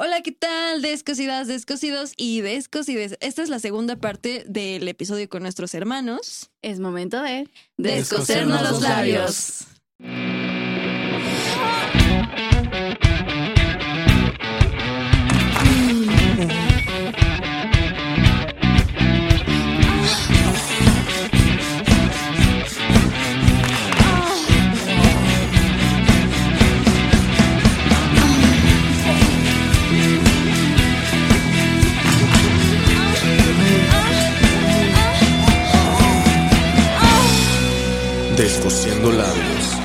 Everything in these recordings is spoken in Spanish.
Hola, ¿qué tal? Descosidas, descosidos y descosides. Esta es la segunda parte del episodio con nuestros hermanos. Es momento de Descosernos los labios. Labios.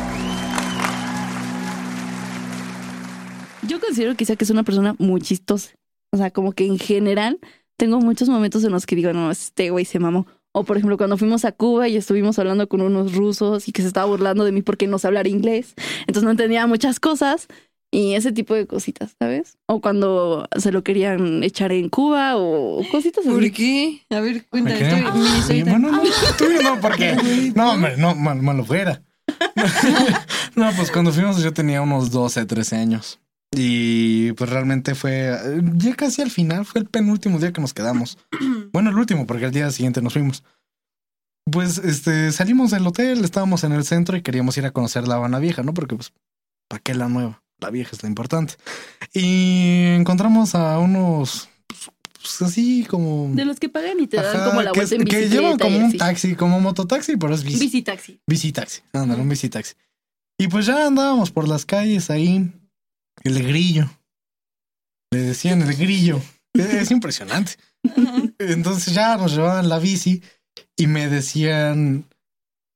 Yo considero quizá que es una persona muy chistosa. O sea, como que en general tengo muchos momentos en los que digo, no, este güey se mamó. O por ejemplo, cuando fuimos a Cuba y estuvimos hablando con unos rusos y que se estaba burlando de mí porque no sé hablar inglés. Entonces no entendía muchas cosas y ese tipo de cositas, ¿sabes? O cuando se lo querían echar en Cuba o cositas así. ¿Por qué? A ver, cuéntame. Estoy- mini Sí, historita. bueno, no, tú no, porque. No, hombre, no, mal- malo fuera. No, pues cuando fuimos yo tenía unos 12, 13 años. Y pues realmente fue ya casi al final, fue el penúltimo día que nos quedamos. Bueno, el último, porque al día siguiente nos fuimos. Pues este salimos del hotel, estábamos en el centro y queríamos ir a conocer la Habana Vieja, ¿no? Porque pues, ¿para qué la nueva? La vieja es la importante. Y encontramos a unos, pues, pues, así como... De los que pagan y te dan como la que, vuelta en que llevan como un taxi, como mototaxi, pero es bici. Bici taxi. Bicitaxi, ándale, un bicitaxi. Y pues ya andábamos por las calles ahí. El grillo. Le decían el grillo. Es, es impresionante. Entonces ya nos llevaban la bici y me decían,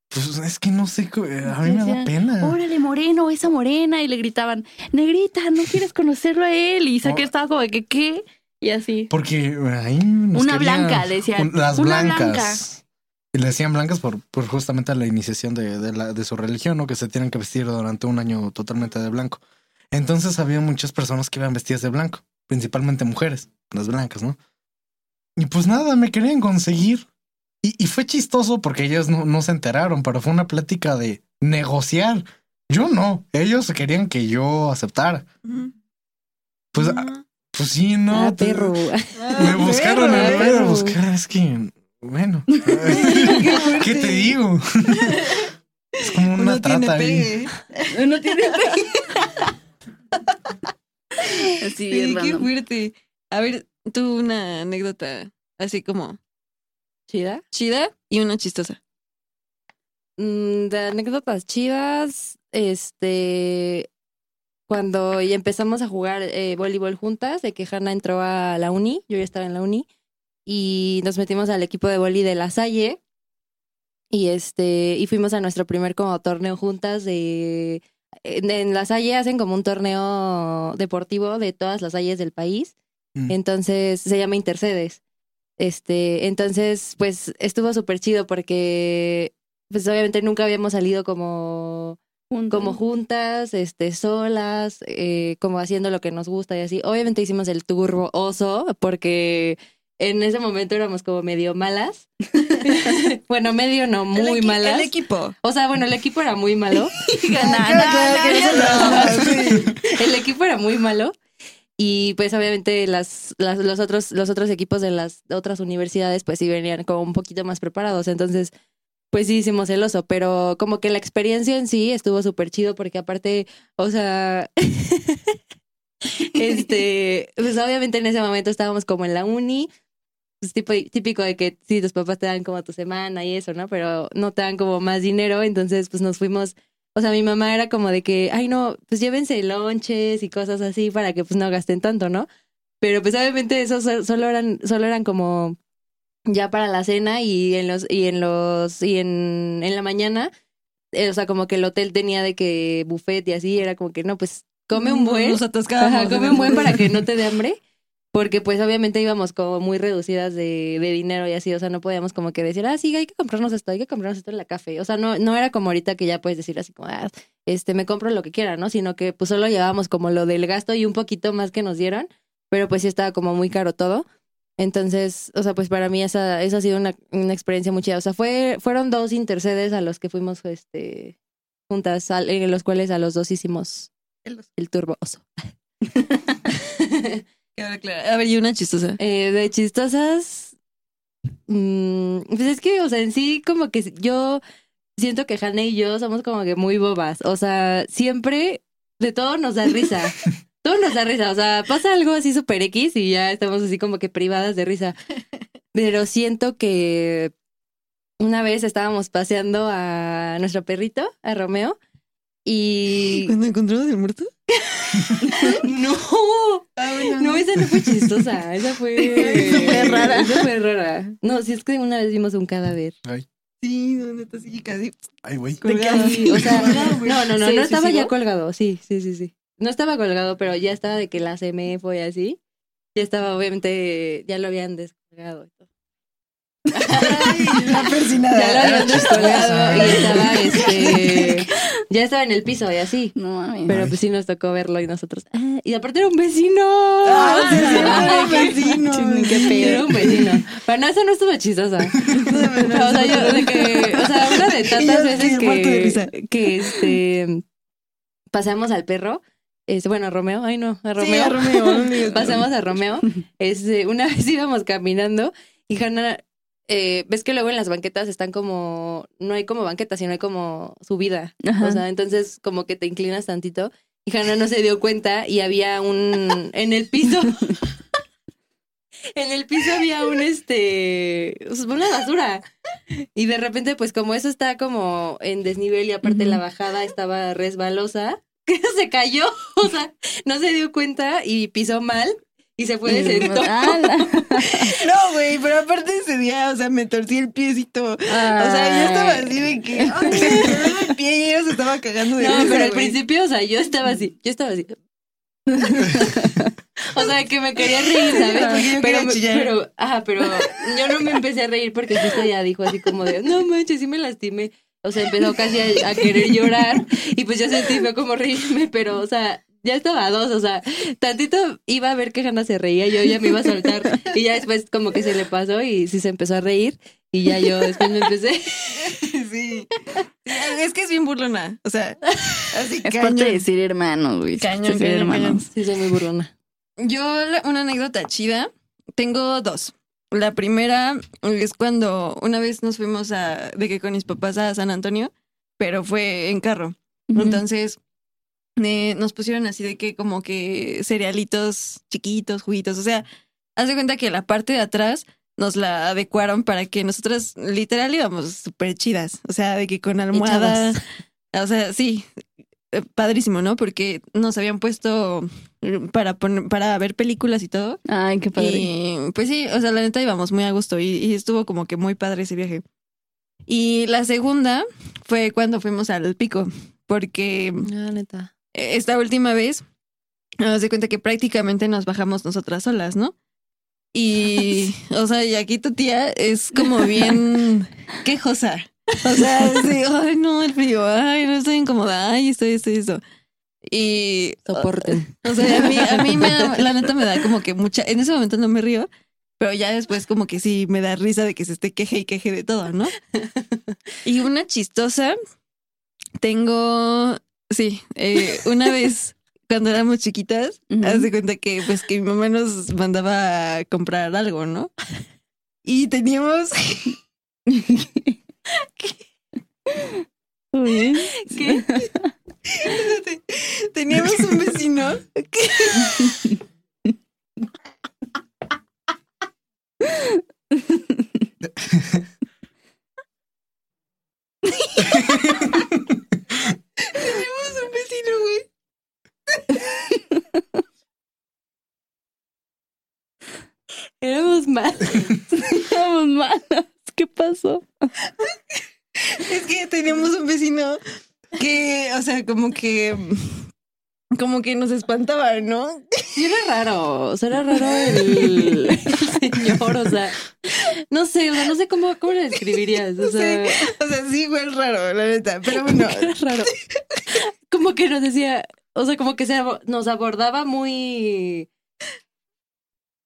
pues es que no sé, co- a mí me da Decían, pena. Órale, moreno, esa morena. Y le gritaban, negrita, ¿no quieres conocerlo a él? Y Saque Oh. estaba como de que, ¿qué? Y así. Porque ahí nos Una querían- blanca, decían. un- Las Una blancas. Y le decían blancas por, por justamente la iniciación de, de, la, de su religión, ¿no? Que se tienen que vestir durante un año totalmente de blanco. Entonces había muchas personas que iban vestidas de blanco, principalmente mujeres, las blancas, ¿no? Y pues nada, me querían conseguir. Y, y fue chistoso porque ellos no, no se enteraron, pero fue una plática de negociar. Yo no, ellos querían que yo aceptara. Pues, Ah, pues sí, no. ah, te- perro. Me buscaron perro, en eh. vez de buscar, es que, bueno, ¿qué te digo? Es como una Uno tiene trata ahí. pegue. No tiene Así, Sí, qué fuerte. A ver, tú una anécdota así como chida. chida y una chistosa. Mm, de anécdotas chidas, este, cuando ya empezamos a jugar eh, voleibol juntas, de que Hanna entró a la uni, yo ya estaba en la uni, y nos metimos al equipo de voli de La Salle, y este, y fuimos a nuestro primer como torneo juntas de, en, en La Salle hacen como un torneo deportivo de todas las Salles del país, Mm. entonces se llama Intercedes. Este, entonces, pues estuvo súper chido porque, pues obviamente nunca habíamos salido como, como juntas, este, solas, eh, como haciendo lo que nos gusta y así. Obviamente hicimos el turbo oso porque en ese momento éramos como medio malas. bueno, medio no, muy el malas. El equipo. O sea, bueno, el equipo era muy malo. El equipo era muy malo. Y pues obviamente las, las- los otros, los otros equipos de las otras universidades pues sí venían como un poquito más preparados. Entonces, pues sí hicimos el oso, pero como que la experiencia en sí estuvo súper chido porque aparte, o sea, este, pues obviamente en ese momento estábamos como en la uni, pues tipo, típico de que sí, tus papás te dan como tu semana y eso, ¿no? Pero no te dan como más dinero, entonces pues nos fuimos, o sea, mi mamá era como de que, ay no, pues llévense lonches y cosas así para que pues no gasten tanto, ¿no? Pero pues obviamente esos so- solo eran, solo eran como ya para la cena y en los, y en los, y en, en la mañana, eh, o sea, como que el hotel tenía de que buffet y así, era como que no, pues come un buen. Nos atascábamos. Ajá, come un buen para que no te dé hambre. Porque pues obviamente íbamos como muy reducidas de, de dinero y así, o sea, no podíamos como que decir, ah, sí, hay que comprarnos esto, hay que comprarnos esto en la café. O sea, no, no era como ahorita que ya puedes decir así como, ah, este, me compro lo que quiera, ¿no? Sino que pues solo llevábamos como lo del gasto y un poquito más que nos dieron, pero pues sí estaba como muy caro todo. Entonces, o sea, pues para mí esa, esa ha sido una, una experiencia muy chida. O sea, fue, fueron dos intercedes a los que fuimos este, juntas, en los cuales a los dos hicimos el turbo oso. A ver, y una chistosa. Eh, de chistosas. mm, pues es que, o sea, en sí, como que yo siento que Hanna y yo somos como que muy bobas. O sea, siempre de todo nos da risa. todo nos da risa. O sea, pasa algo así súper X y ya estamos así como que privadas de risa. Pero siento que una vez estábamos paseando a nuestro perrito, a Romeo, y. ¿Cuando encontramos el muerto? ¡No! No, esa no fue chistosa. Esa fue. Rara. Esa fue rara. No, si es que una vez vimos un cadáver. Sí, no, neta, sí, casi. Ay, güey. Sí, o sea, no, no, no, Sí, no estaba sí, ya colgado. Sí, sí, sí, sí. No estaba colgado, pero ya estaba de que la CME fue así. Ya estaba, obviamente, ya lo habían descolgado. y todo. la persinada. Ya lo habían chistosa. descolgado y estaba, este. Ya estaba en el piso y así. No mames. Pero pues sí nos tocó verlo y nosotros. ah, y aparte era un vecino. Ah, sí, sí, era un vecino. Qué pedo. Era un vecino. Pero no, esa no estuvo chistosa. o sea, yo de que, o sea, una de tantas veces que, que este pasamos al perro, este, bueno, a Romeo, ay no, a Romeo. Sí, a Romeo, pasamos a Romeo. Este, una vez íbamos caminando y Hanna, eh, ves que luego en las banquetas están como, no hay como banquetas, sino hay como subida. Ajá. O sea, entonces como que te inclinas tantito. Y Hanna no se dio cuenta y había un, en el piso, en el piso había un, este, pues, una basura. Y de repente, pues como eso está como en desnivel y aparte la bajada estaba resbalosa, que se cayó, o sea, no se dio cuenta y pisó mal y se fue de sentó. Ala. No, güey, pero aparte ese día, o sea, me torcí el piecito. O sea, yo estaba así de que me el pie y ella se estaba cagando de No, risa, pero al principio, o sea, yo estaba así, yo estaba así. o sea, que me quería reír, ¿sabes? Porque yo pero, chillar. pero, ajá, pero yo no me empecé a reír porque justo ella dijo así como de, no manches, sí me lastimé. O sea, empezó casi a, a querer llorar y pues yo sentí fue como reírme, pero, o sea, ya estaba a dos, o sea, tantito iba a ver que Hanna se reía, yo ya me iba a soltar y ya después como que se le pasó y sí se empezó a reír y ya yo después me empecé. Sí. Es que es bien burlona. O sea, así Es parte cañón. de decir hermanos, güey. Cañón, Decir cañón, hermanos. Sí, soy muy burrona. Yo, una anécdota chida, tengo dos. La primera es cuando una vez nos fuimos a, de que con mis papás a San Antonio, pero fue en carro. Entonces, eh, nos pusieron así de que como que cerealitos chiquitos, juguitos. O sea, haz de cuenta que la parte de atrás nos la adecuaron para que nosotras literal íbamos súper chidas. O sea, de que con almohada. O sea, sí, eh, padrísimo, ¿no? Porque nos habían puesto eh, para poner, para ver películas y todo. Ay, qué padre. Y pues sí, o sea, la neta íbamos muy a gusto y, y estuvo como que muy padre ese viaje. Y la segunda fue cuando fuimos al pico, porque Ah, neta. Esta última vez nos de cuenta que prácticamente nos bajamos nosotras solas, ¿no? Y, o sea, y aquí tu tía es como bien quejosa. O sea, sí, ay, no, el frío, ay, no estoy incómoda, ay, esto, esto, esto. Y, Soporten. o sea, a mí, a mí me da- la neta me da como que mucha, en ese momento no me río, pero ya después como que sí me da risa de que se esté queje y queje de todo, ¿no? Y una chistosa, tengo, sí, eh, una vez cuando éramos chiquitas, Ujú. haz de cuenta que pues que mi mamá nos mandaba a comprar algo, ¿no? Y teníamos, Uy. ¿qué? teníamos un vecino que Güey. Éramos mal. Estamos malas. ¿Qué pasó? Es que teníamos un vecino que, o sea, como que, como que nos espantaba, ¿no? Sí, era raro. O sea, era raro el señor. O sea, no sé, o sea, no sé cómo, cómo lo describirías. O sea, Sí, o sea, sí, güey, es raro, la neta. Pero bueno, era raro. Como que nos decía, o sea, como que se, nos abordaba muy.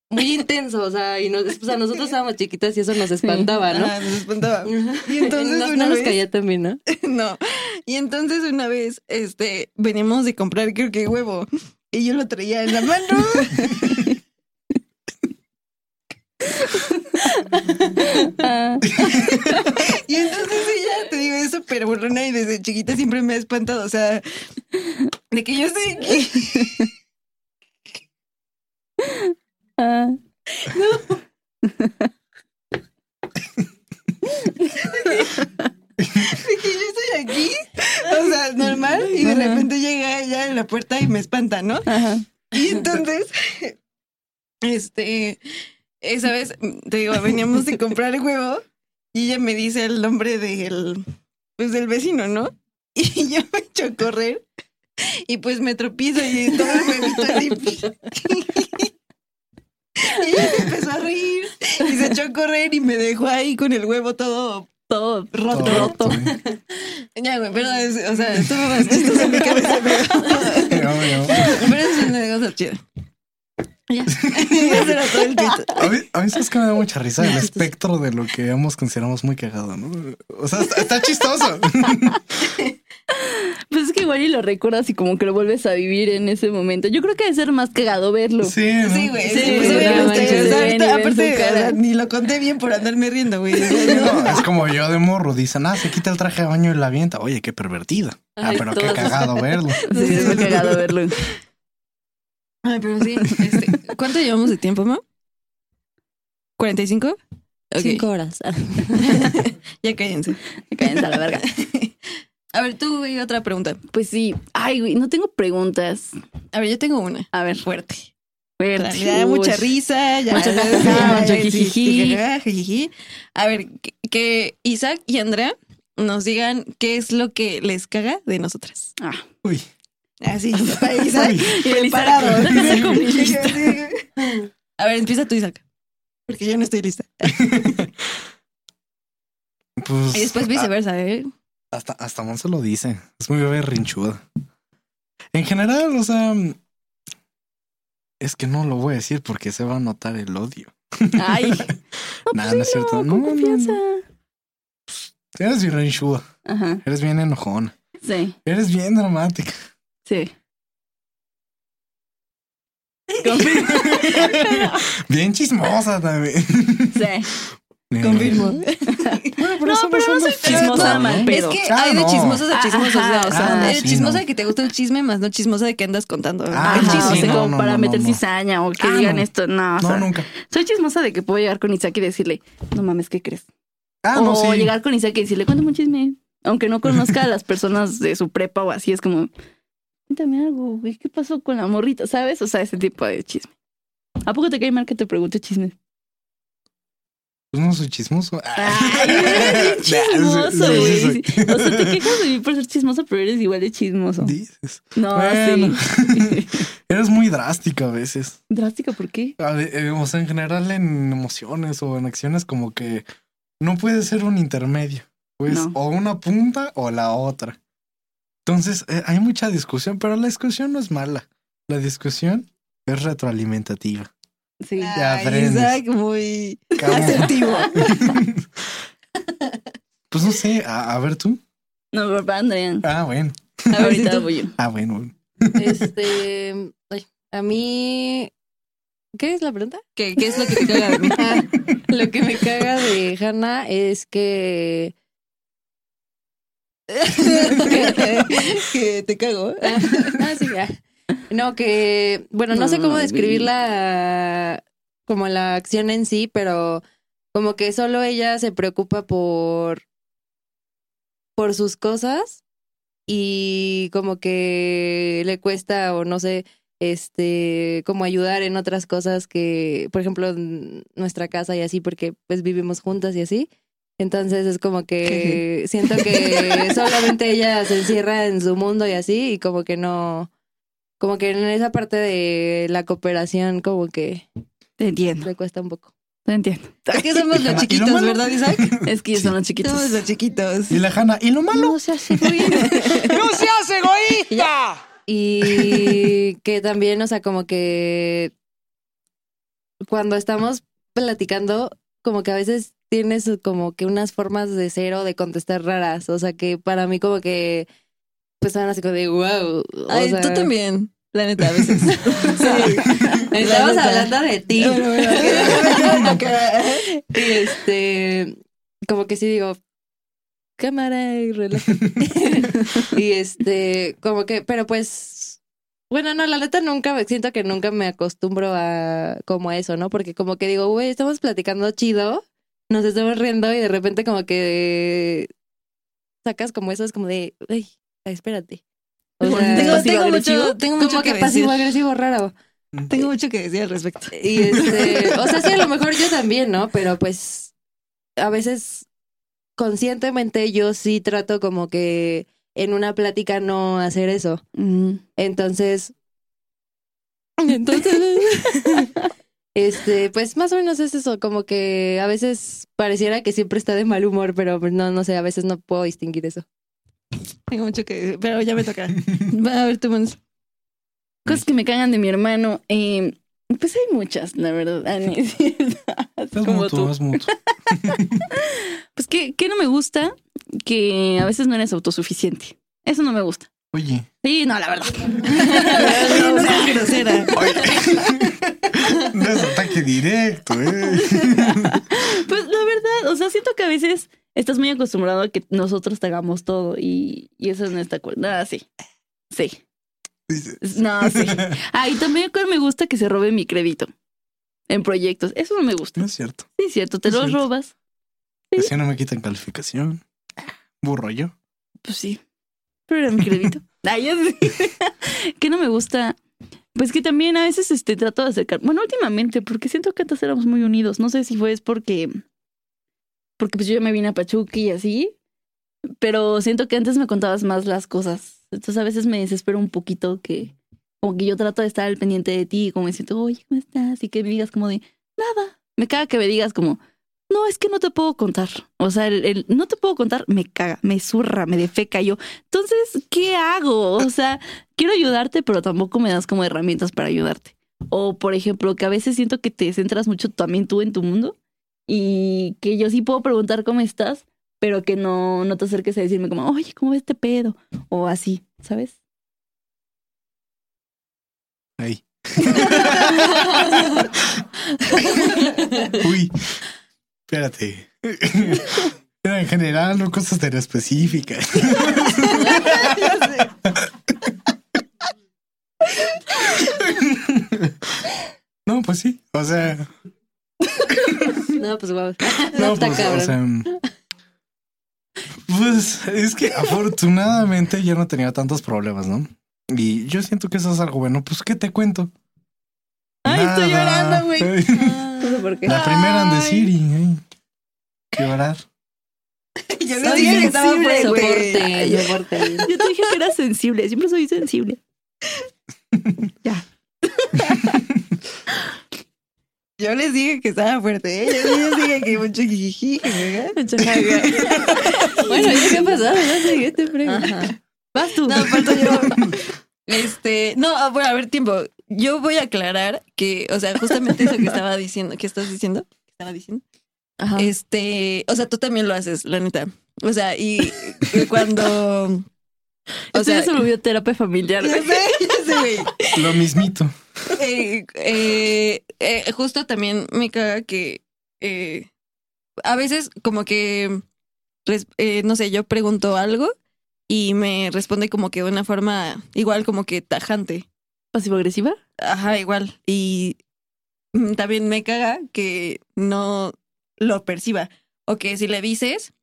Muy intenso, o sea, y nos, o sea, nosotros estábamos chiquitas y eso nos espantaba, ¿no? ah, nos espantaba. Y entonces no, una no nos caía también, ¿no? No. Y entonces una vez, este, veníamos de comprar, creo que huevo. Y yo lo traía en la mano. y entonces ella, te digo, es súper burlona y desde chiquita siempre me ha espantado. O sea, de que yo estoy aquí. Ah, de que yo estoy aquí. O sea, normal. Y de repente llega ella en la puerta y me espanta, ¿no? ajá. Y entonces, este, esa vez, te digo, veníamos de comprar el huevo y ella me dice el nombre del, pues del vecino, ¿no? Y yo me echo a correr y pues me tropiezo y todo el huevito así. Y ella se empezó a reír y se echó a correr y me dejó ahí con el huevo todo Todo roto. Todo roto. Ya, güey, pero, es- o sea, estuvo más chistoso en mi cabeza, pero, pero es una cosa chida. Ya. Ese era todo el tweet. A mí, a mí sabes que me da mucha risa el espectro de lo que ambos consideramos muy cagado, ¿no? O sea, está, está chistoso. Pues es que igual y lo recuerdas y como que lo vuelves a vivir en ese momento. Yo creo que debe ser más cagado verlo. Sí, ¿no? Sí, güey. Sí, Sí, pues, no manches, ven aparte, o sea, ni lo conté bien por andarme riendo, güey. No. Es como yo de morro. Dicen, ah, se quita el traje de baño y la avienta. Oye, qué pervertida. Ah, pero qué cagado verlo. Sí, es muy cagado verlo. Ay, pero sí. Este, ¿Cuánto llevamos de tiempo, ma? ¿45? Ok. Cinco horas. Ya cállense. Cállense a la verga. A ver, tú, güey, otra pregunta. Pues sí. Ay, güey, no tengo preguntas. A ver, yo tengo una. A ver, Fuerte. fuerte. Ya da mucha risa, ya. Ya- jajaja, jijiji. A ver, que, que Isaac y Andrea nos digan qué es lo que les caga de nosotras. Ah, Uy. Así, para Isaac. y lista. A ver, empieza tú, Isaac. Porque yo no estoy lista. Pues. Y después viceversa, ¿eh? Hasta, hasta Monse lo dice. Es muy bebé rinchuda. En general, o sea. Es que no lo voy a decir porque se va a notar el odio. Ay. No, Nah, pues no es cierto. No, no, confianza. Eres bien rinchuda. Ajá. Eres bien enojona. Sí, Eres bien dramática. Sí. Bien chismosa también. Sí. Confirmo. Bueno, pero No, eso pero no son soy chismosa ¿no? mal pedo. Es que Ah, hay de chismosas a chismosas. Ajá, o sea, Ah, sí, chismosa no. de que te gusta el chisme, más no chismosa de que andas contando. Ah, el sí, chisme. sea, no, como no, para no, meter no. cizaña o que Ah, digan no. esto. No, o sea, nunca. soy chismosa de que puedo llegar con Isaac y decirle, no mames, ¿qué crees? Ah, o no, sí. llegar con Isaac y decirle, cuéntame un chisme. Aunque no conozca a las personas de su prepa o así, es como, cuéntame algo, güey, ¿qué pasó con la morrita? ¿Sabes? O sea, ese tipo de chisme. ¿A poco te cae mal que te pregunte chisme? Pues no soy chismoso. Ay, eres chismoso, güey. sí, Sí. O sea, te quejas de mí por ser chismoso, pero eres igual de chismoso. Dices. No, Bueno. sí. Eres muy drástica a veces. Drástico, ¿por qué? A ve- eh, O sea, en general en emociones o en acciones como que no puede ser un intermedio. Pues No. o una punta o la otra. Entonces eh, hay mucha discusión, pero la discusión no es mala. La discusión es retroalimentativa. Sí. Ya. Isaac, muy Cabrón. asertivo. pues no sé, a, a ver tú. No, papá, Andrea. Ah, bueno. Ahorita voy yo. Ah, bueno. bueno. Este, ay, a mí, ¿qué es la pregunta? ¿Qué, qué es lo que te caga de mí? Ah, lo que me caga de Hannah es que que te cago. Ah, sí, ya. No, que, bueno, no sé cómo describir la, como la acción en sí, pero como que solo ella se preocupa por, por sus cosas y como que le cuesta o no sé, este, como ayudar en otras cosas que, por ejemplo, en nuestra casa y así, porque pues vivimos juntas y así. Entonces es como que siento que solamente ella se encierra en su mundo y así, y como que no, como que en esa parte de la cooperación como que Te entiendo, le cuesta un poco. te entiendo. Es que somos ¿Y lo los chiquitos, malo? ¿verdad, Isaac? Es que son los chiquitos. Somos los chiquitos. Y la Hanna, ¿y lo malo? No se hace muy ¡No seas egoísta! Y que también, o sea, como que cuando estamos platicando, como que a veces tienes como que unas formas de ser o de contestar raras. O sea, que para mí como que pues son así como de wow. Ay, sea, tú también. La neta, a veces. Estamos La neta. hablando de ti. Y este como que sí digo, cámara y reloj. y este, como que, pero pues, bueno, no, la neta nunca, siento que nunca me acostumbro a como a eso, ¿no? Porque como que digo, güey, estamos platicando chido, nos estamos riendo y de repente como que sacas como eso, es como de, ay, espérate. O Como sea, Tengo, tengo mucho, tengo mucho como que, que decir. pasivo-agresivo raro. Tengo mucho que decir al respecto. Y este, o sea, sí, a lo mejor yo también, ¿no? Pero pues a veces conscientemente yo sí trato como que en una plática no hacer eso. Mm. Entonces, entonces, este, pues más o menos es eso, como que a veces pareciera que siempre está de mal humor, pero pues, no, no sé, a veces no puedo distinguir eso. Tengo mucho que decir, pero ya me toca. Va a ver, tú, Mons. Cosas que me cagan de mi hermano. eh, pues hay muchas, la verdad. Ah, es Como mutuo, tú. es mutuo. Pues que, que no me gusta que a veces no eres autosuficiente. Eso no me gusta. Oye, Sí, no, la verdad. no es ataque directo, ¿eh? Pues la verdad, o sea, siento que a veces estás muy acostumbrado a que nosotros te hagamos todo y, y eso no está cool. Nada, sí. Sí. Dice, No, sí. Ah, y también me gusta que se robe mi crédito en proyectos. Eso no me gusta. No es cierto. Sí, es cierto, te lo cierto. robas. Así no me quitan calificación. Burro yo. Pues sí. Pero era mi crédito. Ay, sé. que no me gusta. Pues que también a veces este, trato de acercar. Bueno, últimamente, porque siento que antes éramos muy unidos. No sé si fue es porque. Porque pues yo ya me vine a Pachuca y así. Pero siento que antes me contabas más las cosas. Entonces a veces me desespero un poquito que. Como que yo trato de estar al pendiente de ti, como diciendo, oye, ¿cómo estás? Y que me digas como de, nada. Me caga que me digas como, no, es que no te puedo contar. O sea, el, el no te puedo contar me caga, me zurra, me defeca yo. Entonces, ¿qué hago? O sea, quiero ayudarte, pero tampoco me das como herramientas para ayudarte. O, por ejemplo, que a veces siento que te centras mucho también tú en tu mundo y que yo sí puedo preguntar cómo estás, pero que no, no te acerques a decirme como, oye, ¿cómo ves este pedo? O así, ¿sabes? Ahí. Uy. Espérate. Era en general, no cosas tan específicas. No, pues sí. O sea, No, pues wow. no, está pues, o cabrón. sea, pues es que afortunadamente ya no tenía tantos problemas, ¿no? Y yo siento que eso es algo bueno. Pues, ¿qué te cuento? Ay, estoy llorando, güey. Ay, No sé por qué. La primera en decir y ay, llorar. Yo les dije que estaba fuerte. Soporte, soporte. Yo te dije que era sensible, siempre soy sensible. ya. Yo les dije que estaba fuerte. ¿eh? Yo les dije que mucho jijiji. Bueno, ¿y qué pasó? No sé, ¿qué te pregunto? Vas tú. No, falto yo. Este, no, ah, bueno, a ver, tiempo. Yo voy a aclarar que, o sea, justamente eso que estaba diciendo, que estás diciendo, que estaba diciendo, Ajá. este, o sea, tú también lo haces, la neta. O sea, y y cuando, o Esto sea, ya se volvió terapia familiar. ya güey. sé, ya sé, güey. Lo mismito. Eh, eh, eh, justo también me caga que eh, a veces como que, eh, no sé, yo pregunto algo y me responde como que de una forma igual como que tajante. ¿Pasivo-agresiva? Ajá, igual. Y mm, también me caga que no lo perciba. O que si le dices,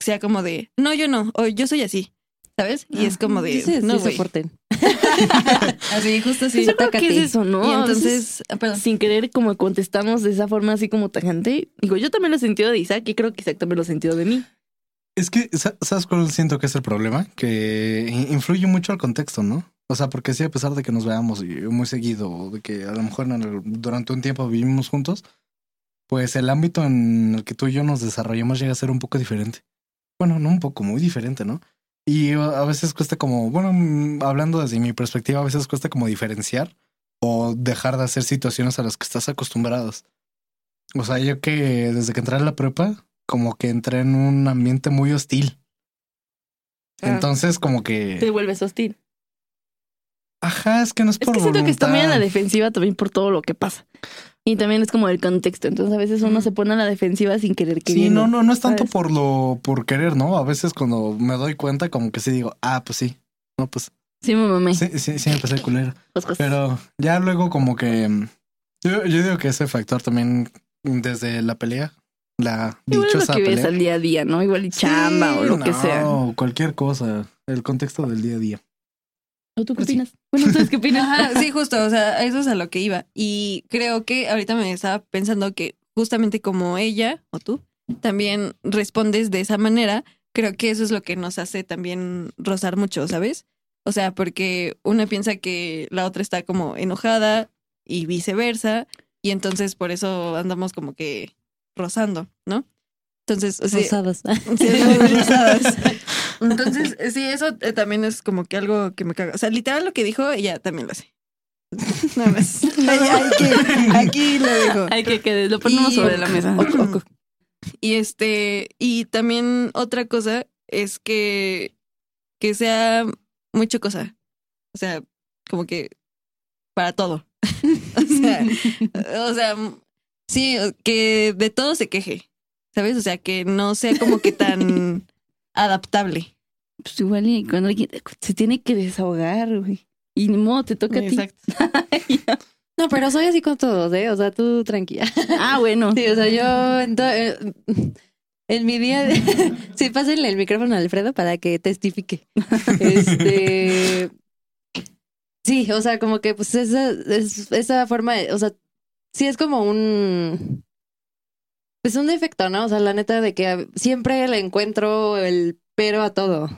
sea como de, no, yo no, o yo soy así. ¿Sabes? Y es como de, Sí, no, sí, soporten. Así, justo así. Yo creo que es eso, ¿no? Y A veces, entonces, ah, sin querer, como contestamos de esa forma así como tajante. Digo, yo también lo he sentido de Isaac y creo que Isaac también lo ha sentido de mí. Es que, sa- ¿sabes cuál siento que es el problema? Que in- influye mucho el contexto, ¿no? O sea, porque sí, a pesar de que nos veamos muy seguido, de que a lo mejor el- durante un tiempo vivimos juntos, pues el ámbito en el que tú y yo nos desarrollamos llega a ser un poco diferente. Bueno, no un poco, muy diferente, ¿no? Y a a veces cuesta como, bueno, mm, hablando desde mi perspectiva, a veces cuesta como diferenciar o dejar de hacer situaciones a las que estás acostumbrados. O sea, yo que desde que entré a la prepa, como que entré en un ambiente muy hostil. Ah. Entonces, como Te que, vuelves hostil. ajá, es que no es Es por que siento que está muy a la defensiva también por todo lo que pasa. Y también es como el contexto. Entonces a veces uno se pone a la defensiva sin querer que Sí, no, no, no es tanto ¿sabes? por lo, por querer, ¿no? A veces cuando me doy cuenta, como que sí digo, ah, pues sí. No, pues Sí, me mamé. sí, sí, sí, empecé culero. Pues, pues, Pero ya luego como que yo, yo digo que ese factor también desde la pelea, la Igual es lo dichosa que ves al día a día, ¿no? Igual y chamba o lo que no, sea. cualquier cosa, el contexto del día a día. ¿O tú qué Pues sí. opinas? Bueno, ¿ustedes qué opinan? Ajá, sí, justo, o sea, a eso es a lo que iba. Y creo que ahorita me estaba pensando que justamente como ella o tú también respondes de esa manera, creo que eso es lo que nos hace también rozar mucho, ¿sabes? O sea, porque una piensa que la otra está como enojada y viceversa, y entonces por eso andamos como que rozando, ¿no? Entonces, o sea, Rosadas. Sí, rosadas. Entonces, sí, eso eh, también es como que algo que me caga. O sea, literal lo que dijo, ella también lo hace. Nada más. Ay, aquí, aquí lo dijo. Hay que quede, lo ponemos Y- sobre la mesa. Y este, y también otra cosa es que, que sea mucho cosa. O sea, como que para todo. o sea, o sea, sí, que de todo se queje. ¿Sabes? O sea, que no sea como que tan adaptable. Pues igual y cuando alguien se tiene que desahogar, güey. Y ni modo, te toca a ti. Exacto. No, pero soy así con todos, ¿eh? O sea, tú tranquila. Ah, bueno. Sí, o sea, yo en, to- eh, en mi día, de- sí, pásenle el micrófono a Alfredo para que testifique. Este, sí, o sea, como que pues esa, es- esa forma, de- o sea, sí es como un, pues un defecto, ¿no? O sea, la neta de que siempre le encuentro el pero a todo.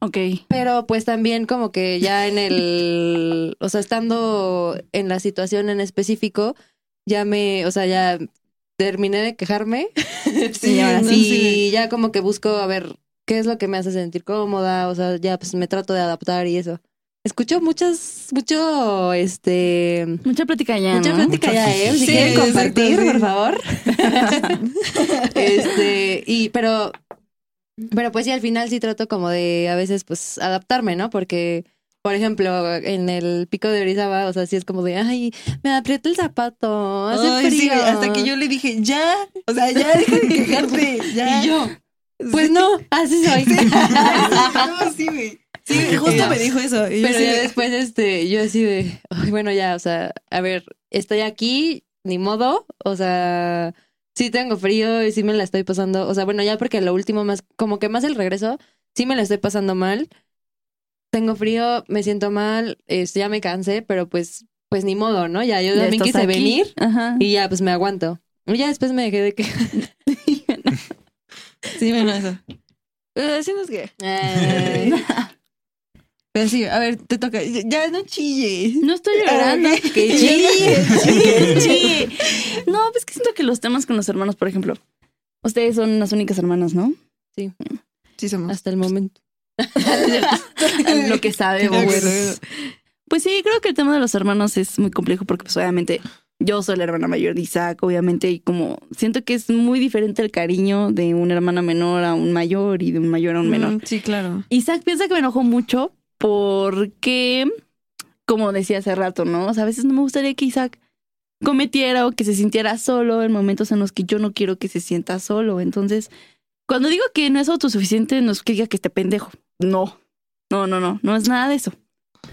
Ok. Pero pues también como que ya en el, o sea, estando en la situación en específico, ya me, o sea, ya terminé de quejarme. Sí, ahora y sí. ya como que busco a ver qué es lo que me hace sentir cómoda, o sea, ya pues me trato de adaptar y eso. Escucho muchas, mucho, este, Mucha plática ya, mucha ¿no? plática ya, ¿eh? Si Sí, quieren compartir, sí. por favor. este, y, pero, pero pues sí, al final sí trato como de a veces pues adaptarme, ¿no? Porque, por ejemplo, en el pico de Orizaba, o sea, sí es como de, ay, me aprieta el zapato, hace Ay, sí, frío. hasta que yo le dije, ya, o sea, ya deja de quejarte, ya. Y yo, pues no, así soy. no, sí, güey. Sí, justo me dijo eso. Y yo Pero de- después, este, yo así de, ay, bueno, ya, o sea, a ver, estoy aquí, ni modo, o sea, sí tengo frío y sí me la estoy pasando, o sea, bueno, ya porque lo último más, como que más el regreso, sí me la estoy pasando mal, tengo frío, me siento mal, este, ya me cansé, pero pues, pues ni modo, ¿no? Ya yo Ya también quise aquí. venir Ajá. y ya, pues me aguanto. Y ya después me dejé de que... Sí, bueno, eso. No es que. Ay, Pero sí, a ver, te toca. Ya no chilles. No estoy llorando. Ah, Que chille, chille, chille. No, pues que siento que los temas con los hermanos, por ejemplo, ustedes son las únicas hermanas, ¿no? Sí, somos. hasta el momento. Lo que sabemos. Lo que sabemos. Pues sí, creo que el tema de los hermanos es muy complejo porque pues obviamente yo soy la hermana mayor de Isaac, obviamente, y como siento que es muy diferente el cariño de una hermana menor a un mayor y de un mayor a un menor. Mm, Sí, claro. Isaac piensa que me enojó mucho porque, como decía hace rato, ¿no? O sea, a veces no me gustaría que Isaac cometiera o que se sintiera solo en momentos en los que yo no quiero que se sienta solo. Entonces, cuando digo que no es autosuficiente, no es que diga que esté pendejo. No, no, no, no, no es nada de eso.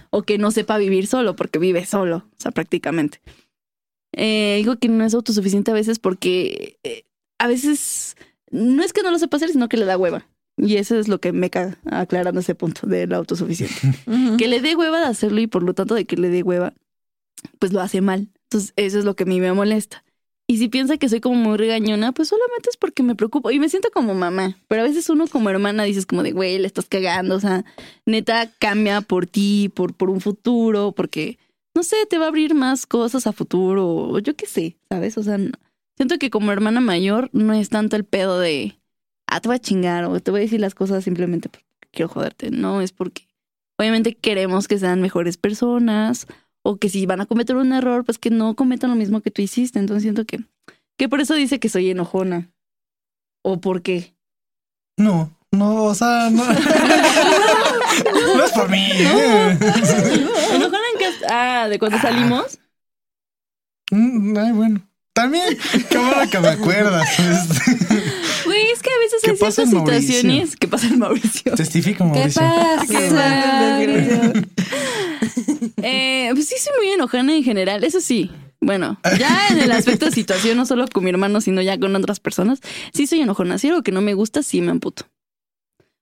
O que no sepa vivir solo, porque vive solo, o sea, prácticamente. Eh, digo que no es autosuficiente a veces porque eh, a veces no es que no lo sepa hacer, sino que le da hueva. Y eso es lo que me caga, aclarando ese punto de la autosuficiente. Que le dé hueva de hacerlo y por lo tanto de que le dé hueva, pues lo hace mal. Entonces, eso es lo que a mí me molesta. Y si piensa que soy como muy regañona, pues solamente es porque me preocupo y me siento como mamá. Pero a veces uno como hermana dices como de, güey, le estás cagando. O sea, neta cambia por ti, por, por un futuro, porque, no sé, te va a abrir más cosas a futuro o yo qué sé, ¿sabes? O sea, no- siento que como hermana mayor no es tanto el pedo de, ah, te voy a chingar o te voy a decir las cosas simplemente porque quiero joderte. No, es porque obviamente queremos que sean mejores personas o que si van a cometer un error, pues que no cometan lo mismo que tú hiciste. Entonces siento que, que por eso dice que soy enojona. ¿O por qué? No, no, o sea, no. no es por mí. ¿eh? ¿Enojona en qué? Ah, ¿de cuando salimos? Mm, Ay, bueno. También, qué bueno que me acuerdas. Este, veces ¿Qué hay pasa ciertas en Mauricio? situaciones que pasa en Mauricio. Testifica, ¿Qué Mauricio. pasa? Eh, pues sí, soy muy enojona en general, eso sí. Bueno, ya en el aspecto de situación, no solo con mi hermano, sino ya con otras personas, sí soy enojona. Si hay algo que no me gusta, sí me amputo.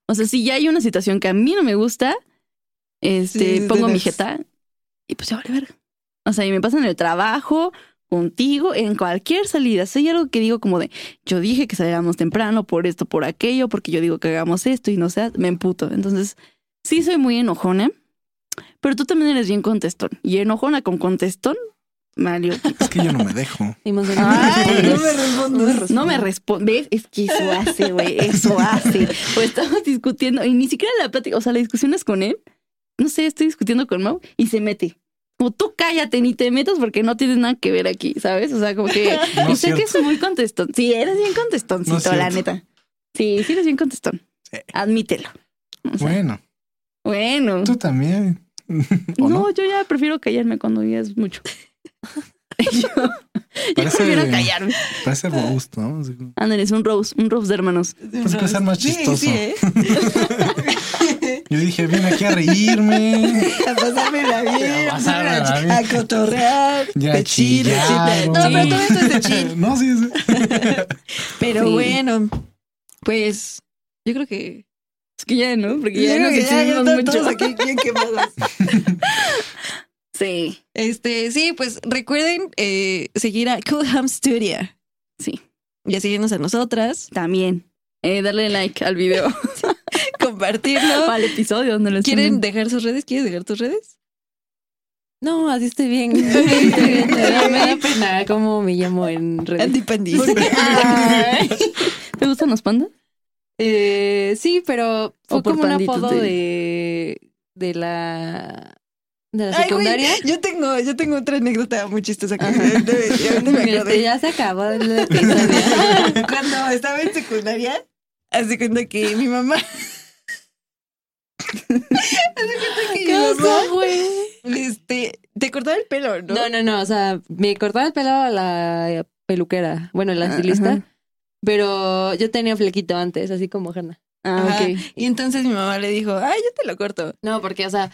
O sea, si ya hay una situación que a mí no me gusta, este, Sí, pongo mi jeta y pues ya vale verga. O sea, y me pasa en el trabajo, contigo, en cualquier salida. Si hay algo que digo como de, yo dije que saliéramos temprano por esto, por aquello, porque yo digo que hagamos esto y no sé, me emputo. Entonces, sí soy muy enojona, pero tú también eres bien contestón. Y enojona con contestón, Mario. Es que yo no me dejo. Ay, no me respondes. No me responde. Es que eso hace, güey. Eso hace. O estamos discutiendo y ni siquiera la plática, o sea, la discusión es con él. No sé, estoy discutiendo con Mau y se mete. Como tú cállate, ni te metas porque no tienes nada que ver aquí, ¿sabes? O sea, como que. No y sé que es muy contestón. Sí, eres bien contestoncito, No la neta. Sí, sí eres bien contestón. Sí. Admítelo. O sea, Bueno, bueno. tú también. ¿O No, no? yo ya prefiero callarme cuando ya es mucho. yo, yo Parece- prefiero callarme. Parece roast, ¿no? Ándale, es un rose, un rose de hermanos. Pues que ser más Sí, chistoso. sí, ¿eh? Yo dije, vine aquí a reírme. A pasármela bien, A pasármela bien. a cotorrear, Ya de chillaron. No, pero todo esto es de chill. No, sí, sí. Pero Sí. bueno, pues yo creo que Es que ya, ¿no? Porque ya nos ya, mucho. todos aquí bien quemados. Sí, Este, sí, pues recuerden eh, seguir a Cool Ham Studio sí, y a seguirnos a nosotras, también. Eh, darle like al video, compartirlo. al episodio donde lo ¿Quieren dejar sus redes? ¿Quieres dejar tus redes? No, así estoy bien. Estoy bien, estoy bien. Me da- pena cómo me llamo en redes. Ay. ¿Te gustan los pandas? Eh, sí, pero fue como un apodo de- de... de la de la Ay, güey, secundaria. yo tengo, yo tengo otra anécdota muy chistosa que de- de- de- me Este, ya se acabó el. Cuando estaba en secundaria, hace cuenta que mi mamá. hace cuenta que mi ¿Qué güey? este, te cortaba el pelo, ¿no? No, no, no, o sea, me cortaba el pelo a la peluquera, bueno, la estilista, Ajá. pero yo tenía flequito antes, así como Hanna. Ah, Ajá. ok. Y entonces mi mamá le dijo, ay, yo te lo corto. No, porque, o sea,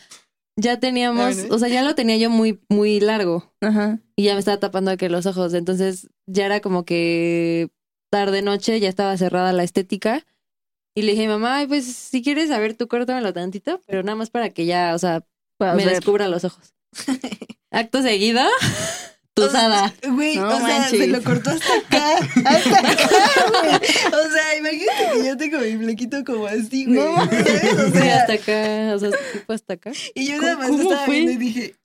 ya teníamos, Ah, o sea, ya lo tenía yo muy, muy largo Ajá. y ya me estaba tapando que los ojos, entonces ya era como que tarde noche, ya estaba cerrada la estética. Y le dije, mamá, pues si quieres saber, tú córtamelo tantito, pero nada más para que ya, o sea, me ver. descubra los ojos. Acto seguido, tusada. Güey, No o sea, manches. se lo cortó hasta acá. Hasta acá, güey. O sea, imagínate que yo tengo mi flequito como así, güey. No. ¿Sabes? O Sí, sea, hasta acá, o sea, tipo hasta acá. y yo nada más ¿Cómo estaba fue? viendo y dije,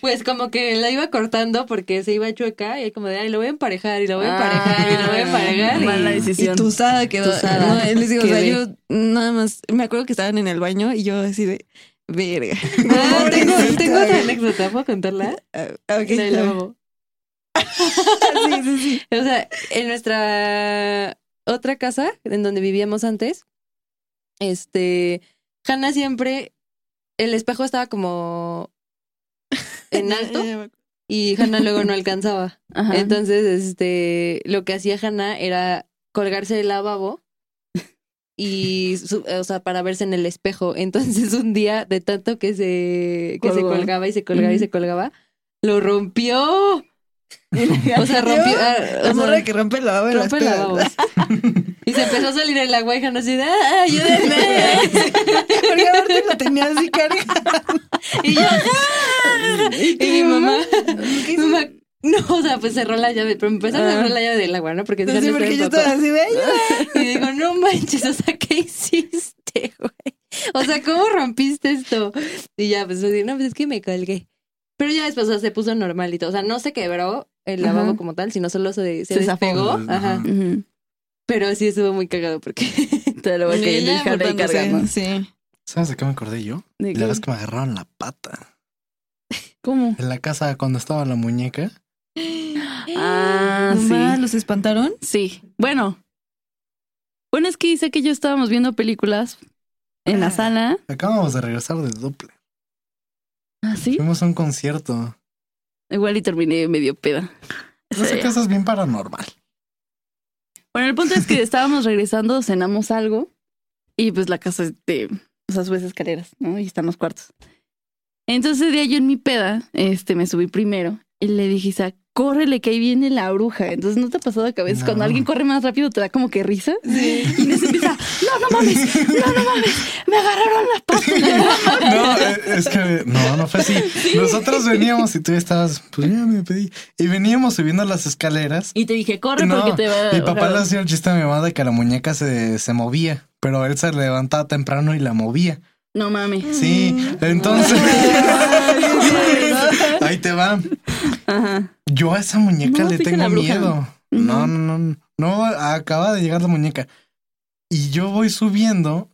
Pues como que la iba cortando porque se iba chueca y como de, ay, lo voy a emparejar y lo voy a emparejar y lo voy a emparejar. y- Mala Y decisión. tusada quedó. Tusada. No, les digo, o sea, yo nada más, me acuerdo que estaban en el baño y yo así de, verga. Ah, tengo, tengo otra anécdota, ¿puedo contarla? Ah, ok. La. Sí, sí, sí. O sea, en nuestra otra casa, en donde vivíamos antes, este, Hannah siempre, el espejo estaba como en alto y Hannah luego no alcanzaba. Ajá. Entonces, este, lo que hacía Hannah era colgarse el lavabo y, su- o sea, para verse en el espejo. Entonces, un día, de tanto que se, que se colgaba y se colgaba y se colgaba, lo rompió. O sea, rompió. ah, o sea, que rompe el lavabo rompe el lavabo. Y se empezó a salir el agua y Hannah así de, ¡ah, ayúdenme! Porque aparte lo tenía así cargado. Y yo, ¡ah! Y mi mamá, ¿Qué mi mamá, no, o sea, pues cerró la llave, pero empezó a cerrar Ah. la llave del agua, ¿no? Porque No sé Hannah por qué yo estaba así de. Y digo, no manches, o sea, ¿qué hiciste, güey? O sea, ¿cómo rompiste esto? Y ya, pues, así, no, pues es que me colgué. Pero ya después, o sea, se puso normal y todo. O sea, no se quebró el lavabo Ajá. como tal, sino solo se, se, Se zafó. despegó. Ajá. Pero sí estuvo muy cagado porque... Te lo voy a caer Ella dejar ahí portándose, cargando. Sí. ¿Sabes de qué me acordé yo? ¿De La qué? vez que me agarraron la pata. ¿Cómo? En la casa cuando estaba la muñeca. Ah, sí. ¿Los espantaron? Sí. Bueno. Bueno, es que dice que yo estábamos viendo películas en la Ah. sala. Acabamos de regresar de Doppler. ¿Ah, sí? Fuimos a un concierto. Igual y terminé medio peda. No sé Sí. qué eso es bien paranormal. Bueno, el punto es que estábamos regresando, cenamos algo y pues la casa es de, o sea, subes escaleras, ¿no? Y están los cuartos. Entonces ese día yo en mi peda, este, me subí primero y le dije, Isaac, córrele que ahí viene la bruja. Entonces no te ha pasado que a veces No. cuando alguien corre más rápido te da como que risa. Y Inés empieza, no, no mames, no, no mames, me agarraron las patas. No, eh, es que no, no fue así. Nosotros veníamos y tú estabas, pues ya me pedí. Y veníamos subiendo las escaleras. Y te dije, corre No, porque te va a... mi papá bajar". le hacía el chiste a mi mamá de que la muñeca se, se movía, pero él se levantaba temprano y la movía. No mames. Sí, entonces. Ahí te va. Ajá. Yo a esa muñeca No, le tengo miedo. No, no, no. No, acaba de llegar la muñeca. Y yo voy subiendo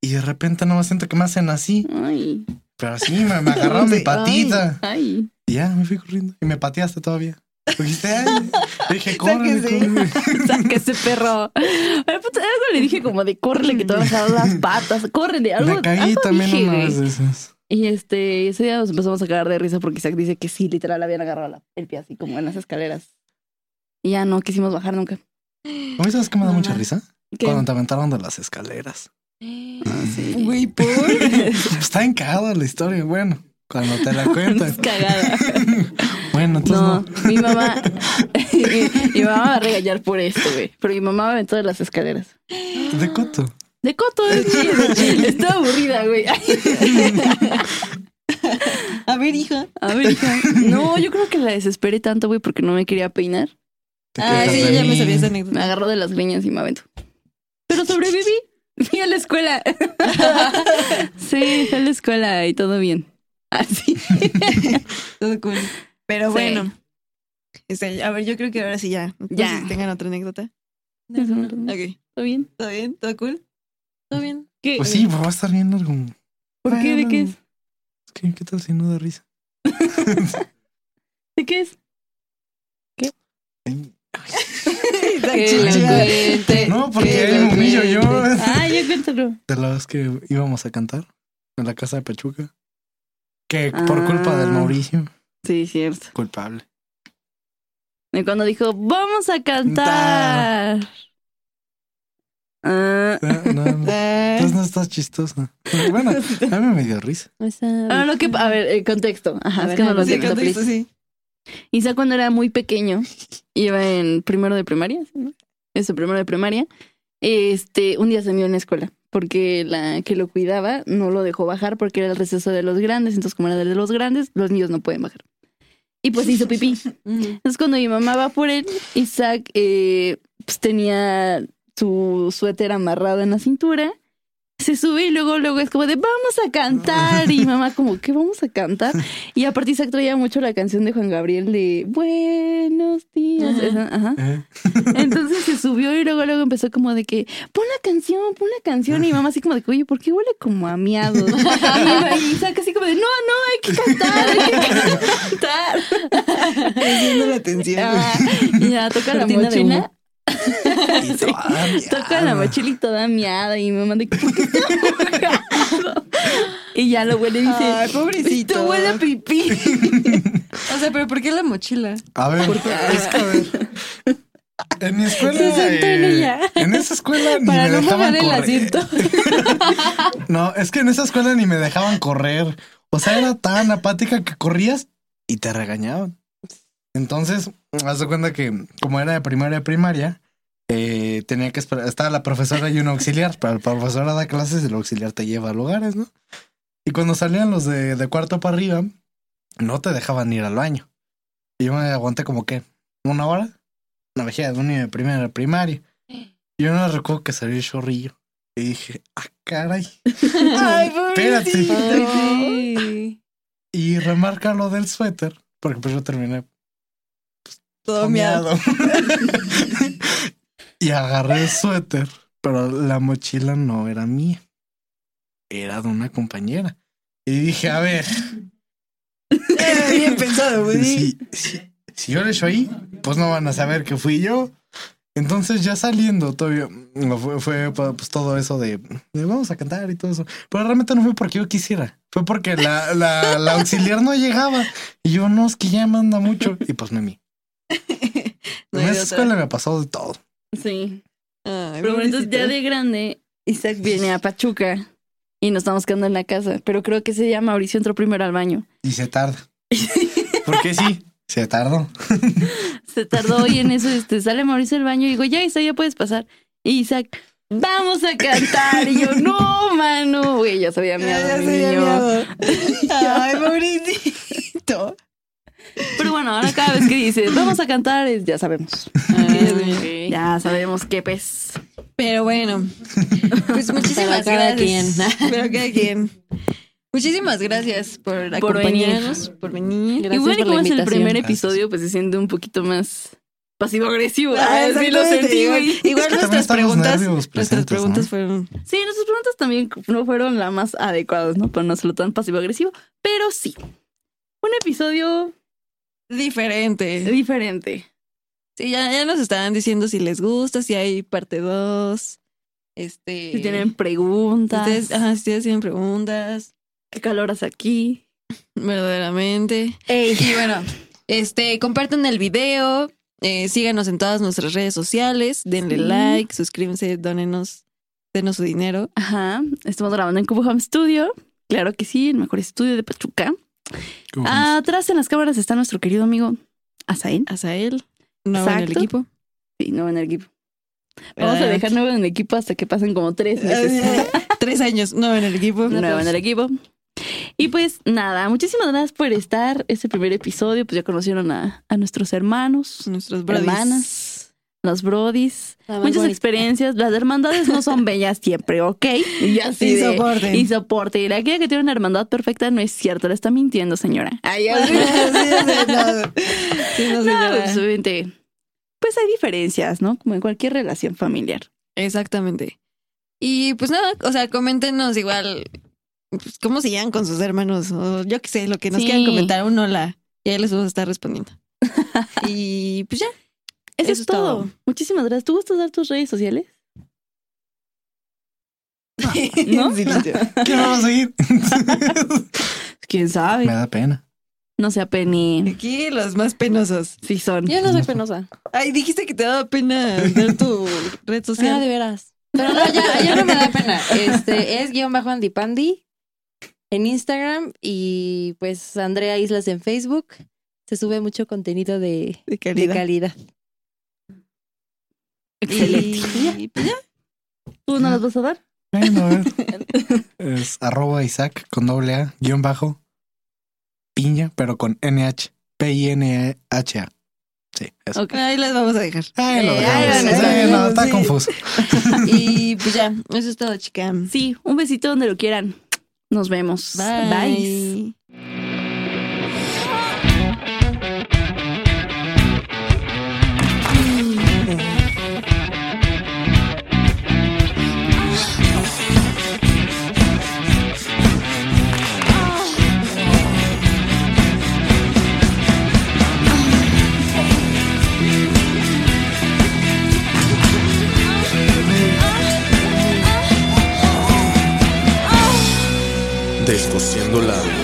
y de repente no me siento que me hacen así. Ay, Pero así me, me agarraron mi patita. ay. Y ya me fui corriendo. Y me pateaste todavía. Dijiste, ay. Dije, corre. Saca ese perro. Puta, Algo le dije como de córrele que te van a jalar las patas. Córrele, algo. Me caí algo también dije, una vez de esas. Y este, ese día nos empezamos a cagar de risa porque Isaac dice que sí, literal, habían agarrado la- el pie así como en las escaleras. Y ya no quisimos bajar nunca. ¿A mí sabes qué me da mucha risa? ¿Qué? Cuando te aventaron de las escaleras. Sí. Güey, por. Está encagada la historia. Bueno, cuando te la cagada. Bueno, entonces No, no. mi mamá, mi, mi mamá va a regañar por esto, güey. Pero mi mamá me aventó de las escaleras. De coto. De coto, de. Está aburrida, güey. A ver, hija. A ver, hija. No, yo creo que la desesperé tanto, güey, porque no me quería peinar. Ah, sí, ya me sabía esa Me anécdota. agarró de las greñas y me aventó. Pero sobreviví. Fui a la escuela. Sí, fui a la escuela y todo bien. Así. Todo cool. Pero Sí. bueno. Este, a ver, yo creo que ahora sí ya. No Ya. sé si tengan otra anécdota. ¿Todo Ok. bien? ¿Todo bien? ¿Todo cool? ¿Todo bien? ¿Qué? Pues sí, va a estar bien largo. ¿Por qué? ¿De qué es? ¿Qué, qué tal si no da risa? ¿De qué es? Ay, Que lo cuente. No, porque me humillo yo. Ah, ya cuéntalo. De las que íbamos a cantar en la casa de Pachuca. Que por culpa del Ah. Mauricio, Sí, cierto. culpable. Y cuando dijo, vamos a cantar. Ah, No, no, entonces no estás chistosa. Pero Bueno, a mí me dio risa. ah, no, que, a ver, el contexto. Ajá, A es ver, que no lo Sí, sé. contexto, sí. Isa cuando era muy pequeño, iba en primero de primaria, ¿sí, ¿no? Eso, primero de primaria. Este, un día se envió en la escuela porque la que lo cuidaba no lo dejó bajar porque era el receso de los grandes. Entonces, como era de los grandes, los niños no pueden bajar. Y pues hizo pipí. Entonces, cuando mi mamá va por él, Isaac eh, pues tenía su suéter amarrado en la cintura. Se sube y luego, luego es como de vamos a cantar. Y mamá, como, ¿qué vamos a cantar? Y aparte Isaac traía mucho la canción de Juan Gabriel de Buenos días. Ajá. Esa, ajá. ¿Eh? Entonces se subió y luego, luego empezó como de que pon la canción, pon la canción. Y mamá así como de que, oye, ¿por qué huele como a miados? Y Isaac así como de, no, no, hay que cantar, hay que cantar. Haciendo la atención. Ah, y ya toca la mochila. Humo. Y toda Toca la mochila y toda miada. Y mi mamá de. Y ya lo huele y dice, Ay, pobrecito. Esto huele a pipí. O sea, pero ¿por qué la mochila? A ver, es que a ver. En mi escuela. Se sentó en eh, ella. En esa escuela ni Para me no dejaban mojar el correr. asiento. No, es que en esa escuela ni me dejaban correr. O sea, era tan apática que corrías y te regañaban. Entonces, haz de cuenta que como era de primaria a primaria, eh, tenía que esperar. Estaba la profesora y un auxiliar. Pero el profesor da clases y el auxiliar te lleva a lugares, ¿no? Y cuando salían los de, de cuarto para arriba, no te dejaban ir al baño. Y yo me aguanté como que una hora. Una vejez de un niño de primera a primaria. Y yo no recuerdo que salió el chorrillo. Y dije, ah, caray. Ay, Espérate. Y remarca lo del suéter, porque pues yo terminé Todo miado. y agarré el suéter, pero la mochila no era mía. Era de una compañera. Y dije, a ver, bien pensado, güey. si, si, si yo le echo ahí, pues no van a saber que fui yo. Entonces ya saliendo todavía fue, fue pues todo eso de, de vamos a cantar y todo eso. Pero realmente no fue porque yo quisiera. Fue porque la, la, la auxiliar no llegaba. Y yo no, es que ya manda mucho. Y pues me mi. No en esa escuela me pasó de todo. Sí. Ay, Pero bueno, entonces ya de grande, Isaac viene a Pachuca y nos estamos quedando en la casa. Pero creo que ese día Mauricio entró primero al baño. Y se tarda. Porque sí, se tardó. Se tardó y en eso este, sale Mauricio del baño y digo, ya Isaac, ya puedes pasar. Y Isaac, vamos a cantar. Y yo, no, mano. Güey, ya sabía mi Ya se había miado. Ay, pobrecito. Pero bueno, ahora cada vez que dice, vamos a cantar, es, ya sabemos. Ay, Ya sabemos qué pez. Pero bueno, pues muchísimas Pero cada gracias. Pero cada quien. Muchísimas gracias por, Por acompañarnos, por venir. Gracias Igual y por la como es el primer episodio, pues se siente un poquito más pasivo-agresivo. Ah, Ah, sí lo sentí, igual, güey. igual Es que nuestras preguntas, nuestras preguntas ¿no? fueron Sí, nuestras preguntas también no fueron las más adecuadas, ¿no? Para no hacerlo tan pasivo-agresivo. Pero sí, un episodio diferentes. diferente. Sí, ya, ya nos estaban diciendo si les gusta, si hay parte 2. Este. Si tienen preguntas, si ustedes, ajá, si ustedes tienen preguntas, qué calor hace aquí. verdaderamente. Y bueno, este, compartan el video, eh, síganos en todas nuestras redes sociales, denle Sí. like, suscríbanse, donenos, denos su dinero. Ajá, estamos grabando en Cubo Home Studio. Claro que sí, el mejor estudio de Pachuca. ¿Cómo Atrás en las cámaras está nuestro querido amigo Azael. Azael, nuevo en el Exacto. equipo. Sí, nuevo en el equipo. Vamos a dejar nuevo en el equipo hasta que pasen como tres meses. Tres años, nuevo en el equipo. nuevo en el equipo. Y pues nada, muchísimas gracias por estar. Este primer episodio, pues ya conocieron a, a nuestros hermanos, brothers. hermanas, los. La más Muchas bonita. experiencias. Las hermandades no son bellas siempre, ¿ok? Y así Y de- soporten. Y soporte. Y la que que tiene una hermandad perfecta no es cierto, la está mintiendo, señora. Ay, Sí, sí, no. Sí, no, No, señora. pues, pues hay diferencias, ¿no? Como en cualquier relación familiar. Exactamente. Y pues nada, o sea, coméntenos igual pues, cómo se llevan con sus hermanos o yo qué sé, lo que nos Sí. quieran comentar, un hola. Y ahí les vamos a estar respondiendo. y pues ya. Eso, Eso es todo. todo. Muchísimas gracias. ¿Tú gustas dar tus redes sociales? ¿No? Silencio. ¿Quién me va a seguir? ¿Quién sabe? me da pena. No se apenen. Aquí los más penosos. Sí son. Yo no soy penosa. Ay, dijiste que te daba pena dar tu red Ah, social. de veras. Pero no, ya, ya no me da pena. Este es guion bajo Andipandi en Instagram y pues Andrea Islas en Facebook. Se sube mucho contenido de, de de calidad. Excelente. Y pues ya. ¿Tú no las vas a dar? Bueno, a ver. Es arroba Isaac con doble A, guion bajo, piña, pero con NH. P-I-N-H-A. Sí, eso. Ok. Ahí les vamos a dejar. Ay, lo Eh, dejamos. ahí estar. no, está Sí. confuso. Y pues ya, eso es todo, chica. Sí, un besito donde lo quieran. Nos vemos. Bye. Bye. Descosiendo labios.